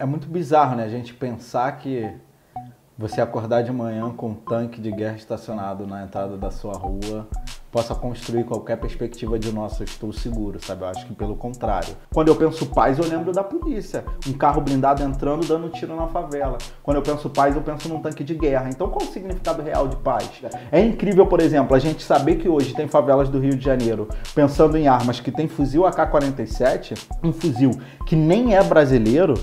é muito bizarro, né? A gente pensar que você acordar de manhã com um tanque de guerra estacionado na entrada da sua rua possa construir qualquer perspectiva de nossa, estou seguro, sabe? Eu acho que pelo contrário. Quando eu penso paz, eu lembro da polícia. Um carro blindado entrando, dando tiro na favela. Quando eu penso paz, eu penso num tanque de guerra. Então qual o significado real de paz? É incrível, por exemplo, a gente saber que hoje tem favelas do Rio de Janeiro pensando em armas que tem fuzil AK-47, um fuzil que nem é brasileiro,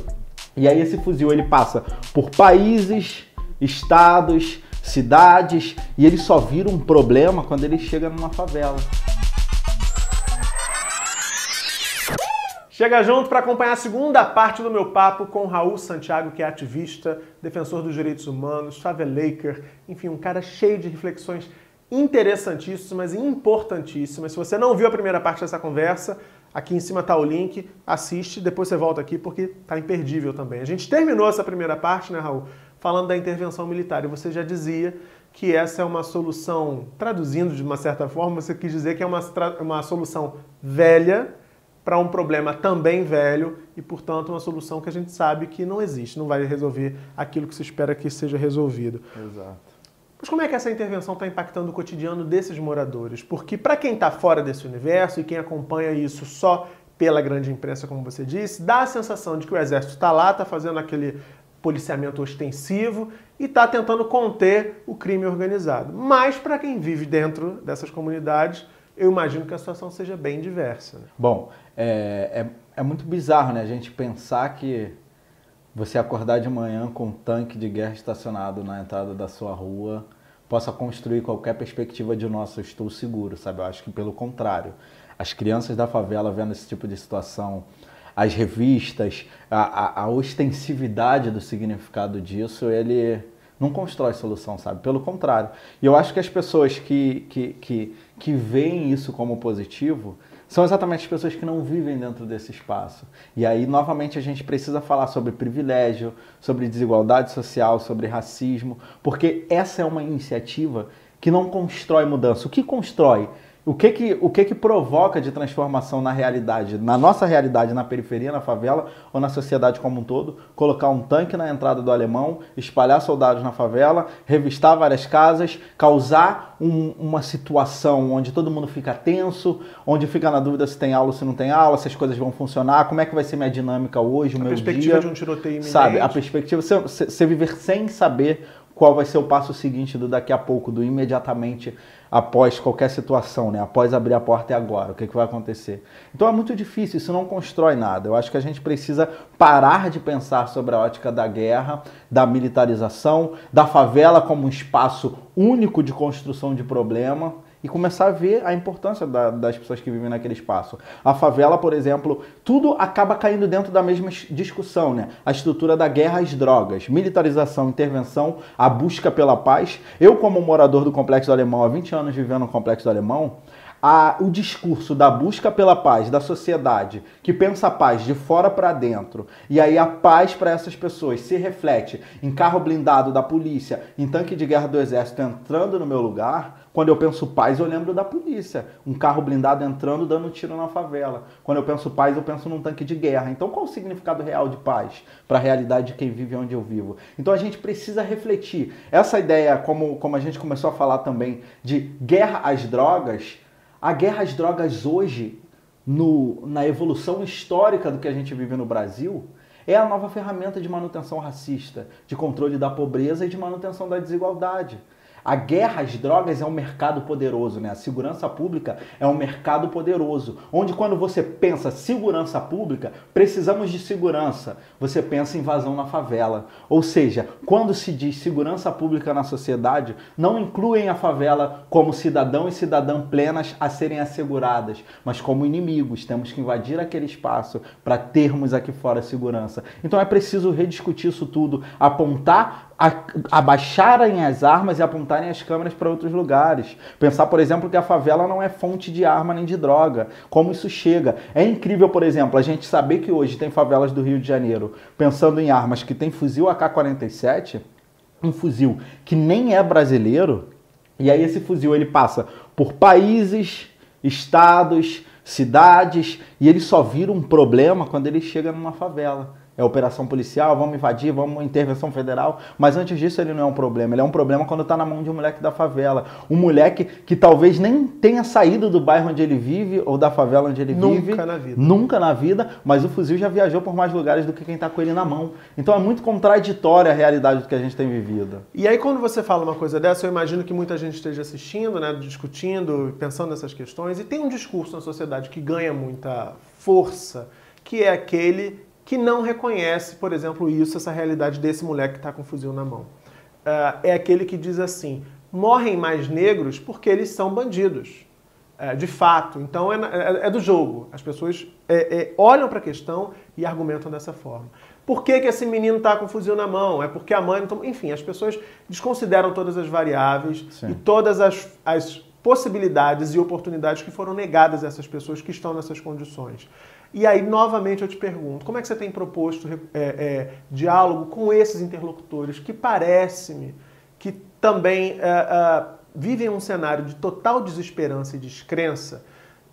e aí esse fuzil ele passa por países, estados, cidades e ele só vira um problema quando ele chega numa favela. Chega junto para acompanhar a segunda parte do meu papo com Raul Santiago, que é ativista, defensor dos direitos humanos, favelaker, enfim, um cara cheio de reflexões interessantíssimas e importantíssimas. Se você não viu a primeira parte dessa conversa, aqui em cima está o link, assiste, depois você volta aqui porque tá imperdível também. A gente terminou essa primeira parte, né, Raul? falando da intervenção militar. E você já dizia que essa é uma solução, traduzindo de uma certa forma, você quis dizer que é uma, uma solução velha para um problema também velho e, portanto, uma solução que a gente sabe que não existe, não vai resolver aquilo que se espera que seja resolvido. Exato. Mas como é que essa intervenção está impactando o cotidiano desses moradores? Porque para quem está fora desse universo e quem acompanha isso só pela grande imprensa, como você disse, dá a sensação de que o exército está lá, está fazendo aquele policiamento ostensivo e está tentando conter o crime organizado. Mas para quem vive dentro dessas comunidades, eu imagino que a situação seja bem diversa. Né? Bom, é, é, é, muito bizarro né, a gente pensar que você acordar de manhã com um tanque de guerra estacionado na entrada da sua rua possa construir qualquer perspectiva de nossa, estou seguro, sabe? Eu acho que pelo contrário. As crianças da favela vendo esse tipo de situação, as revistas, a, a, a ostensividade do significado disso, ele não constrói solução, sabe? Pelo contrário. E eu acho que as pessoas que, que, que, que veem isso como positivo são exatamente as pessoas que não vivem dentro desse espaço. E aí, novamente, a gente precisa falar sobre privilégio, sobre desigualdade social, sobre racismo, porque essa é uma iniciativa que não constrói mudança. O que constrói? O que que, o que que provoca de transformação na realidade, na nossa realidade, na periferia, na favela ou na sociedade como um todo? Colocar um tanque na entrada do alemão, espalhar soldados na favela, revistar várias casas, causar um, uma situação onde todo mundo fica tenso, onde fica na dúvida se tem aula ou se não tem aula, se as coisas vão funcionar, como é que vai ser minha dinâmica hoje, o a meu dia. A perspectiva de um tiroteio iminente. Sabe, a perspectiva, você, você viver sem saber qual vai ser o passo seguinte do daqui a pouco, do imediatamente após qualquer situação, né? após abrir a porta e agora, o que, que vai acontecer. Então é muito difícil, isso não constrói nada. Eu acho que a gente precisa parar de pensar sobre a ótica da guerra, da militarização, da favela como um espaço único de construção de problema e começar a ver a importância da, das pessoas que vivem naquele espaço. A favela, por exemplo, tudo acaba caindo dentro da mesma discussão, né? A estrutura da guerra às drogas, militarização, intervenção, a busca pela paz. Eu, como morador do Complexo do Alemão, há 20 anos vivendo no Complexo do Alemão, a, o discurso da busca pela paz da sociedade, que pensa a paz de fora para dentro, e aí a paz para essas pessoas se reflete em carro blindado da polícia, em tanque de guerra do exército entrando no meu lugar, quando eu penso paz, eu lembro da polícia. Um carro blindado entrando, dando tiro na favela. Quando eu penso paz, eu penso num tanque de guerra. Então, qual o significado real de paz para a realidade de quem vive onde eu vivo? Então, a gente precisa refletir. Essa ideia, como, como a gente começou a falar também, de guerra às drogas, a guerra às drogas hoje, no, na evolução histórica do que a gente vive no Brasil, é a nova ferramenta de manutenção racista, de controle da pobreza e de manutenção da desigualdade. A guerra às drogas é um mercado poderoso, né? A segurança pública é um mercado poderoso, onde quando você pensa segurança pública, precisamos de segurança, você pensa invasão na favela. Ou seja, quando se diz segurança pública na sociedade, não incluem a favela como cidadão e cidadã plenas a serem asseguradas, mas como inimigos. Temos que invadir aquele espaço para termos aqui fora segurança. Então é preciso rediscutir isso tudo, apontar abaixarem as armas e apontarem as câmeras para outros lugares. Pensar, por exemplo, que a favela não é fonte de arma nem de droga. Como isso chega? É incrível, por exemplo, a gente saber que hoje tem favelas do Rio de Janeiro pensando em armas que tem fuzil AK-47, um fuzil que nem é brasileiro, e aí esse fuzil ele passa por países, estados, cidades, e ele só vira um problema quando ele chega numa favela. É operação policial, vamos invadir, vamos intervenção federal. Mas antes disso ele não é um problema. Ele é um problema quando está na mão de um moleque da favela. Um moleque que talvez nem tenha saído do bairro onde ele vive ou da favela onde ele Nunca vive. Nunca na vida. Nunca na vida, mas o fuzil já viajou por mais lugares do que quem está com ele na mão. Então é muito contraditória a realidade do que a gente tem vivido. E aí quando você fala uma coisa dessa, eu imagino que muita gente esteja assistindo, né, discutindo, pensando nessas questões, e tem um discurso na sociedade que ganha muita força, que é aquele que não reconhece, por exemplo, isso, essa realidade desse moleque que está com um fuzil na mão. Uh, é aquele que diz assim: morrem mais negros porque eles são bandidos. Uh, de fato. Então é, é, é, do jogo. As pessoas é, é olham para a questão e argumentam dessa forma. Por que, que esse menino está com um fuzil na mão? É porque a mãe não Enfim, as pessoas desconsideram todas as variáveis Sim. e todas as, as possibilidades e oportunidades que foram negadas a essas pessoas que estão nessas condições. E aí, novamente, eu te pergunto, como é que você tem proposto é, é, diálogo com esses interlocutores que parece-me que também é, vivem um cenário de total desesperança e descrença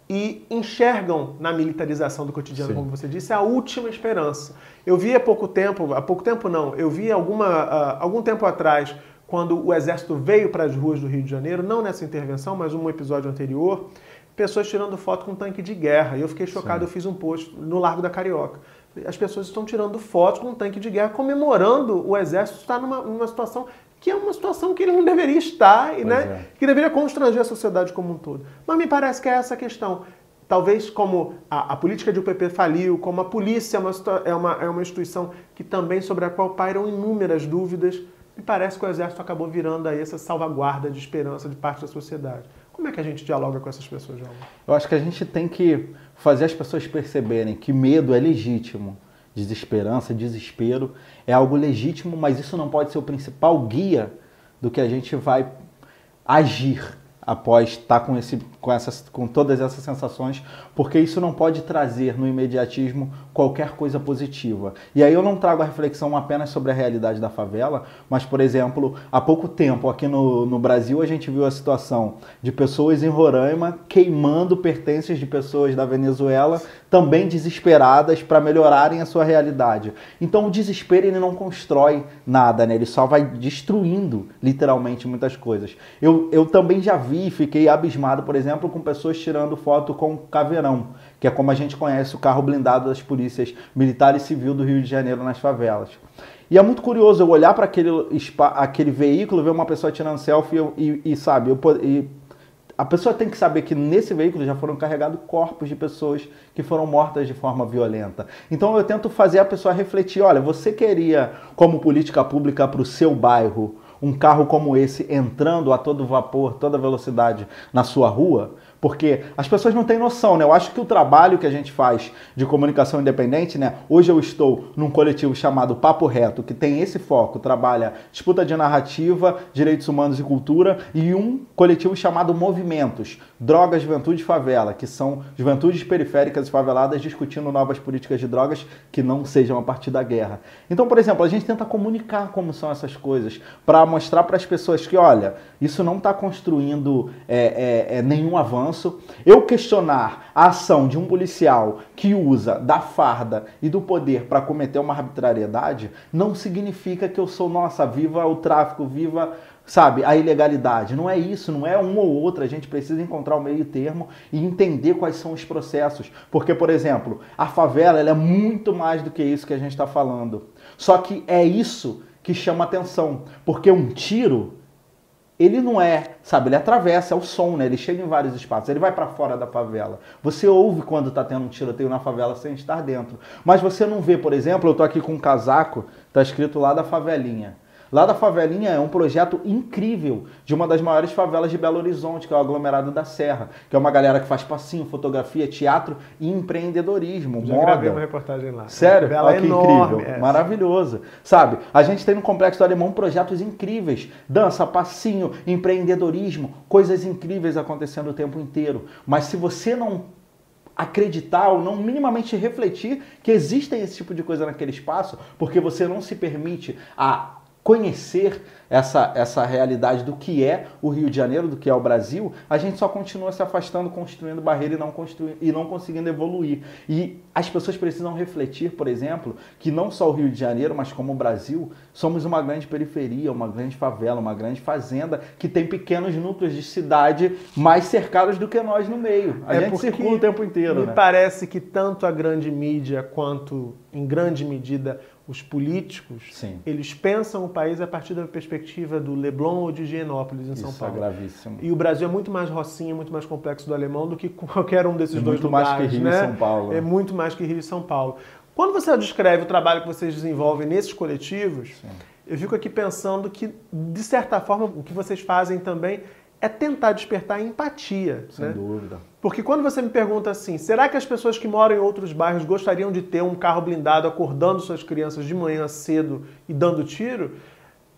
e enxergam na militarização do cotidiano, Sim. como você disse, a última esperança. Eu vi há pouco tempo, há pouco tempo não, eu vi alguma, uh, algum tempo atrás, quando o exército veio para as ruas do Rio de Janeiro, não nessa intervenção, mas um episódio anterior, pessoas tirando foto com tanque de guerra. E eu fiquei chocado, Sim. eu fiz um post no Largo da Carioca. As pessoas estão tirando fotos com um tanque de guerra, comemorando o exército estar numa, numa situação que é uma situação que ele não deveria estar e né, é. que deveria constranger a sociedade como um todo. Mas me parece que é essa a questão. Talvez como a, a política de UPP faliu, como a polícia é uma, é, uma, é uma instituição que também sobre a qual pairam inúmeras dúvidas, me parece que o Exército acabou virando aí essa salvaguarda de esperança de parte da sociedade. Como é que a gente dialoga com essas pessoas, João? Eu acho que a gente tem que fazer as pessoas perceberem que medo é legítimo, desesperança, desespero é algo legítimo, mas isso não pode ser o principal guia do que a gente vai agir após estar com, esse, com, essas, com todas essas sensações, porque isso não pode trazer no imediatismo qualquer coisa positiva. E aí eu não trago a reflexão apenas sobre a realidade da favela, mas, por exemplo, há pouco tempo aqui no, no Brasil a gente viu a situação de pessoas em Roraima queimando pertences de pessoas da Venezuela, também desesperadas para melhorarem a sua realidade. Então o desespero ele não constrói nada, né? ele só vai destruindo literalmente muitas coisas. Eu, eu também já vi e fiquei abismado, por exemplo, com pessoas tirando foto com caveirão, que é como a gente conhece o carro blindado das polícias militar e civil do Rio de Janeiro nas favelas. E é muito curioso eu olhar para aquele, aquele veículo, ver uma pessoa tirando selfie e, e sabe, eu, e a pessoa tem que saber que nesse veículo já foram carregados corpos de pessoas que foram mortas de forma violenta. Então eu tento fazer a pessoa refletir: olha, você queria, como política pública para o seu bairro, um carro como esse entrando a todo vapor, toda velocidade na sua rua, porque as pessoas não têm noção, né? Eu acho que o trabalho que a gente faz de comunicação independente, né? Hoje eu estou num coletivo chamado Papo Reto, que tem esse foco, trabalha disputa de narrativa, direitos humanos e cultura, e um coletivo chamado Movimentos, Drogas, Juventude e Favela, que são juventudes periféricas e faveladas discutindo novas políticas de drogas que não sejam a partir da guerra. Então, por exemplo, a gente tenta comunicar como são essas coisas, para mostrar para as pessoas que, olha, isso não está construindo é, é, é, nenhum avanço eu questionar a ação de um policial que usa da farda e do poder para cometer uma arbitrariedade, não significa que eu sou, nossa, viva o tráfico, viva sabe, a ilegalidade. Não é isso, não é um ou outro. A gente precisa encontrar o meio termo e entender quais são os processos. Porque, por exemplo, a favela é muito mais do que isso que a gente está falando. Só que é isso que chama atenção. Porque um tiro ele não é, sabe, ele atravessa, é o som, né? Ele chega em vários espaços, ele vai para fora da favela. Você ouve quando tá tendo um tiroteio na favela sem estar dentro. Mas você não vê, por exemplo, eu tô aqui com um casaco, tá escrito lá da favelinha. Lá da Favelinha é um projeto incrível de uma das maiores favelas de Belo Horizonte, que é o aglomerado da Serra, que é uma galera que faz passinho, fotografia, teatro e empreendedorismo, Já moda. gravei uma reportagem lá. Sério? Olha que enorme, incrível, maravilhoso. Sabe, a gente tem no Complexo do Alemão projetos incríveis, dança, passinho, empreendedorismo, coisas incríveis acontecendo o tempo inteiro. Mas se você não acreditar ou não minimamente refletir que existem esse tipo de coisa naquele espaço, porque você não se permite a conhecer essa, essa realidade do que é o Rio de Janeiro, do que é o Brasil, a gente só continua se afastando, construindo barreira e não, construir, e não conseguindo evoluir. E as pessoas precisam refletir, por exemplo, que não só o Rio de Janeiro, mas como o Brasil, somos uma grande periferia, uma grande favela, uma grande fazenda que tem pequenos núcleos de cidade mais cercados do que nós no meio. A é gente circula o tempo inteiro. Me né? parece que tanto a grande mídia quanto, em grande medida, os políticos, Sim. eles pensam o país a partir da perspectiva do Leblon ou de Higienópolis, em Isso São Paulo. É gravíssimo. E o Brasil é muito mais rocinha, muito mais complexo do alemão do que qualquer um desses é dois muito lugares. mais que Rio né? e São Paulo. É muito mais que Rio e São Paulo. Quando você descreve o trabalho que vocês desenvolvem nesses coletivos, Sim. eu fico aqui pensando que, de certa forma, o que vocês fazem também é tentar despertar empatia. Sem né? dúvida. Porque quando você me pergunta assim, será que as pessoas que moram em outros bairros gostariam de ter um carro blindado acordando suas crianças de manhã cedo e dando tiro?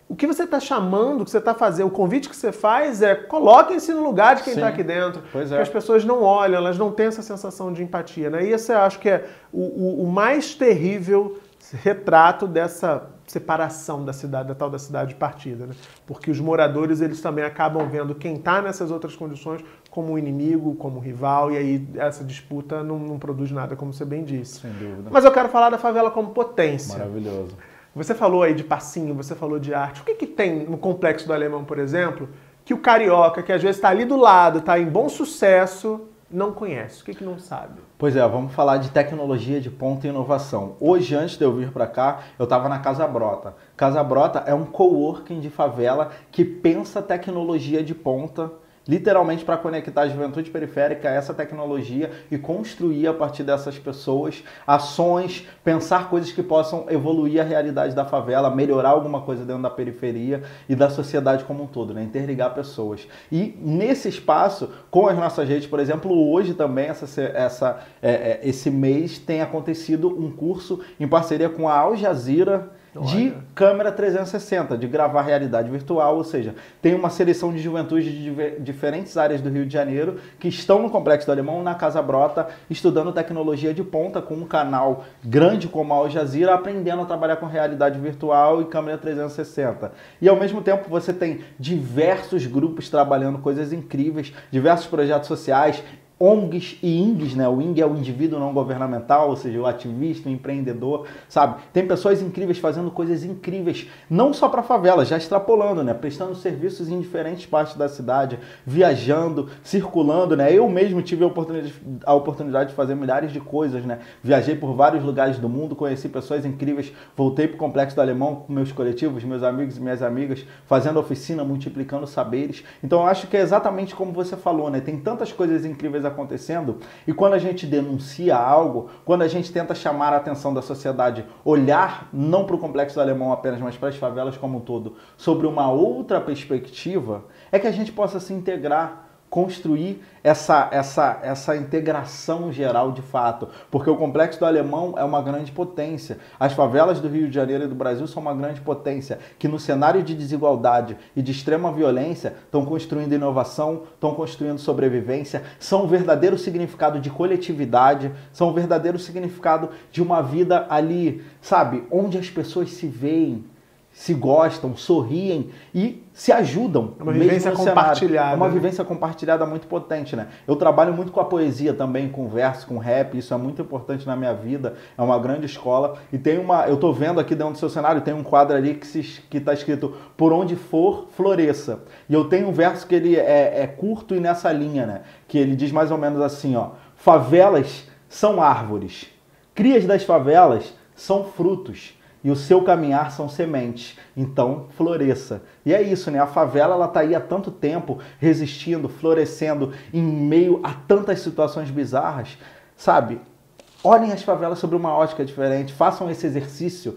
O que você está chamando, o que você está fazendo, o convite que você faz é coloquem-se no lugar de quem está aqui dentro. Pois é. Porque as pessoas não olham, elas não têm essa sensação de empatia. Né? E esse eu acho que é o, o, o mais terrível retrato dessa separação da cidade, da tal da cidade partida, né? Porque os moradores eles também acabam vendo quem está nessas outras condições como um inimigo, como um rival, e aí essa disputa não, não, produz nada, como você bem disse. Sem dúvida. Mas eu quero falar da favela como potência. Maravilhoso. Você falou aí de passinho, você falou de arte. O que, que tem no complexo do Alemão, por exemplo, que o carioca, que às vezes está ali do lado, está em bom sucesso, não conhece? O que, que não sabe? Pois é, vamos falar de tecnologia de ponta e inovação. Hoje, antes de eu vir para cá, eu estava na Casa Brota. Casa Brota é um coworking de favela que pensa tecnologia de ponta literalmente para conectar a juventude periférica a essa tecnologia e construir a partir dessas pessoas ações, pensar coisas que possam evoluir a realidade da favela, melhorar alguma coisa dentro da periferia e da sociedade como um todo, né? interligar pessoas. E nesse espaço, com as nossas redes, por exemplo, hoje também, essa, essa, é, é, esse mês, tem acontecido um curso em parceria com a Al Jazeera de câmera 360, de gravar realidade virtual, ou seja, tem uma seleção de juventude de diferentes áreas do Rio de Janeiro que estão no Complexo do Alemão, na Casa Brota, estudando tecnologia de ponta com um canal grande como a Al Jazeera, aprendendo a trabalhar com realidade virtual e câmera 360. E ao mesmo tempo você tem diversos grupos trabalhando coisas incríveis, diversos projetos sociais, ONGs e INGs, né? O ING é o indivíduo não governamental, ou seja, o ativista, o empreendedor, sabe? Tem pessoas incríveis fazendo coisas incríveis, não só para favela, já extrapolando, né? Prestando serviços em diferentes partes da cidade, viajando, circulando, né? Eu mesmo tive a oportunidade, a oportunidade de fazer milhares de coisas, né? Viajei por vários lugares do mundo, conheci pessoas incríveis, voltei para o Complexo do Alemão com meus coletivos, meus amigos e minhas amigas, fazendo oficina, multiplicando saberes. Então eu acho que é exatamente como você falou, né? Tem tantas coisas incríveis acontecendo e quando a gente denuncia algo, quando a gente tenta chamar a atenção da sociedade, olhar não para o complexo do alemão apenas, mas para as favelas como um todo, sobre uma outra perspectiva, é que a gente possa se integrar construir essa, essa, essa integração geral de fato, porque o complexo do alemão é uma grande potência. As favelas do Rio de Janeiro e do Brasil são uma grande potência, que no cenário de desigualdade e de extrema violência estão construindo inovação, estão construindo sobrevivência, são um verdadeiro significado de coletividade, são um verdadeiro significado de uma vida ali, sabe, onde as pessoas se veem, se gostam, sorriem e se ajudam. É uma vivência compartilhada. É uma vivência compartilhada muito potente, né? Eu trabalho muito com a poesia também, com verso, com rap, isso é muito importante na minha vida, é uma grande escola. E tem uma, eu tô vendo aqui dentro do seu cenário, tem um quadro ali que, se, que tá escrito Por onde for, floresça. E eu tenho um verso que ele é, é curto e nessa linha, né? Que ele diz mais ou menos assim, ó. Favelas são árvores, crias das favelas são frutos e o seu caminhar são sementes. Então, floresça. E é isso, né? A favela ela tá aí há tanto tempo resistindo, florescendo em meio a tantas situações bizarras, sabe? Olhem as favelas sobre uma ótica diferente, façam esse exercício,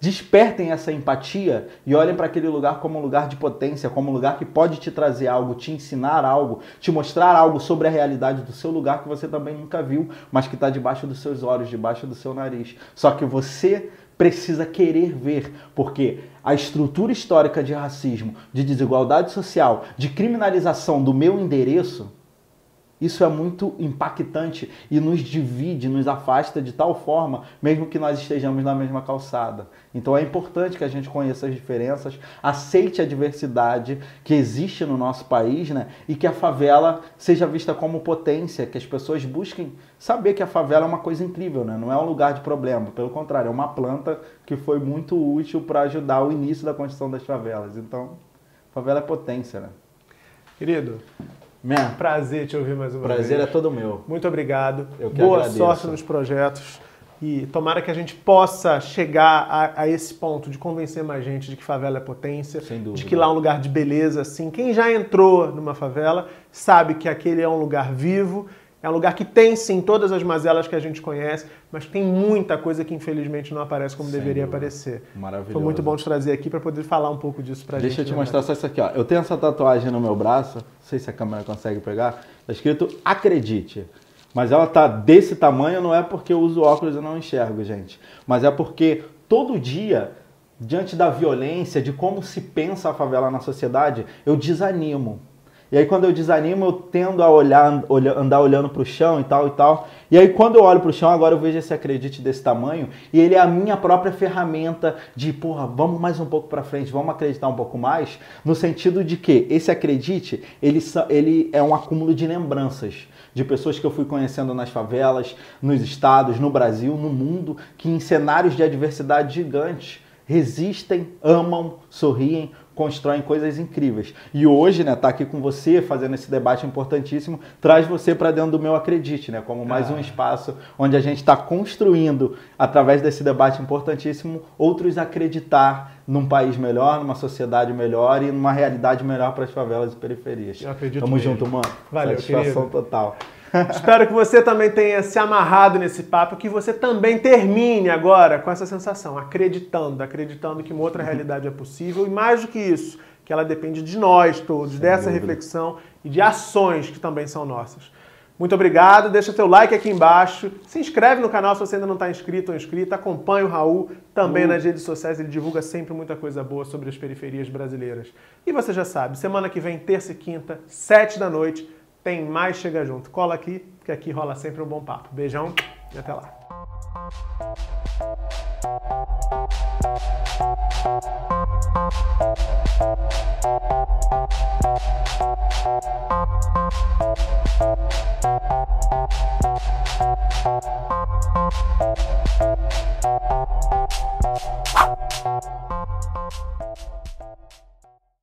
despertem essa empatia e olhem para aquele lugar como um lugar de potência, como um lugar que pode te trazer algo, te ensinar algo, te mostrar algo sobre a realidade do seu lugar que você também nunca viu, mas que está debaixo dos seus olhos, debaixo do seu nariz. Só que você precisa querer ver, porque a estrutura histórica de racismo, de desigualdade social, de criminalização do meu endereço Isso é muito impactante e nos divide, nos afasta de tal forma, mesmo que nós estejamos na mesma calçada. Então é importante que a gente conheça as diferenças, aceite a diversidade que existe no nosso país, né? E que a favela seja vista como potência, que as pessoas busquem saber que a favela é uma coisa incrível, né? Não é um lugar de problema, pelo contrário, é uma planta que foi muito útil para ajudar o início da construção das favelas. Então, favela é potência, né? Querido, Man, prazer te ouvir mais uma prazer vez. é todo meu. Muito obrigado. Eu que Boa agradeço. sorte nos projetos. E tomara que a gente possa chegar a, a esse ponto de convencer mais gente de que favela é potência, Sem dúvida. de que lá é um lugar de beleza, assim. Quem já entrou numa favela sabe que aquele é um lugar vivo, é um lugar que tem sim todas as mazelas que a gente conhece, mas tem muita coisa que infelizmente não aparece como Sem deveria dúvida. aparecer. Maravilhoso. Foi muito bom te trazer aqui para poder falar um pouco disso pra gente. Deixa eu te né, mostrar só isso aqui, ó. Eu tenho essa tatuagem no meu braço, não sei se a câmera consegue pegar. Tá escrito acredite. Mas ela tá desse tamanho não é porque eu uso óculos e não enxergo, gente. Mas é porque todo dia, diante da violência, de como se pensa a favela na sociedade, eu desanimo. E aí quando eu desanimo, eu tendo a olhar, olha- andar olhando pro chão e tal e tal. E aí quando eu olho pro chão, agora eu vejo esse acredite desse tamanho, e ele é a minha própria ferramenta de, porra, vamos mais um pouco pra frente, vamos acreditar um pouco mais, no sentido de que esse acredite, ele, ele é um acúmulo de lembranças de pessoas que eu fui conhecendo nas favelas, nos estados, no Brasil, no mundo, que em cenários de adversidade gigantes resistem, amam, sorriem, constroem coisas incríveis. E hoje, né, tá aqui com você, fazendo esse debate importantíssimo, traz você para dentro do meu acredite, né, como mais Ah. um espaço onde a gente está construindo, através desse debate importantíssimo, outros acreditar num país melhor, numa sociedade melhor e numa realidade melhor para as favelas e periferias. Eu acredito Tamo mesmo. junto, mano. Valeu, Satisfação querido. total. Espero que você também tenha se amarrado nesse papo, que você também termine agora com essa sensação, acreditando, acreditando que uma outra realidade é possível e mais do que isso, que ela depende de nós todos, Sem dessa dúvida. reflexão e de ações que também são nossas. Muito obrigado, deixa teu like aqui embaixo, se inscreve no canal se você ainda não está inscrito ou inscrita, acompanha o Raul também Uh. nas redes sociais, ele divulga sempre muita coisa boa sobre as periferias brasileiras. E você já sabe, semana que vem, terça e quinta, sete da noite, tem mais Chega Junto. Cola aqui, porque aqui rola sempre um bom papo. Beijão e até lá.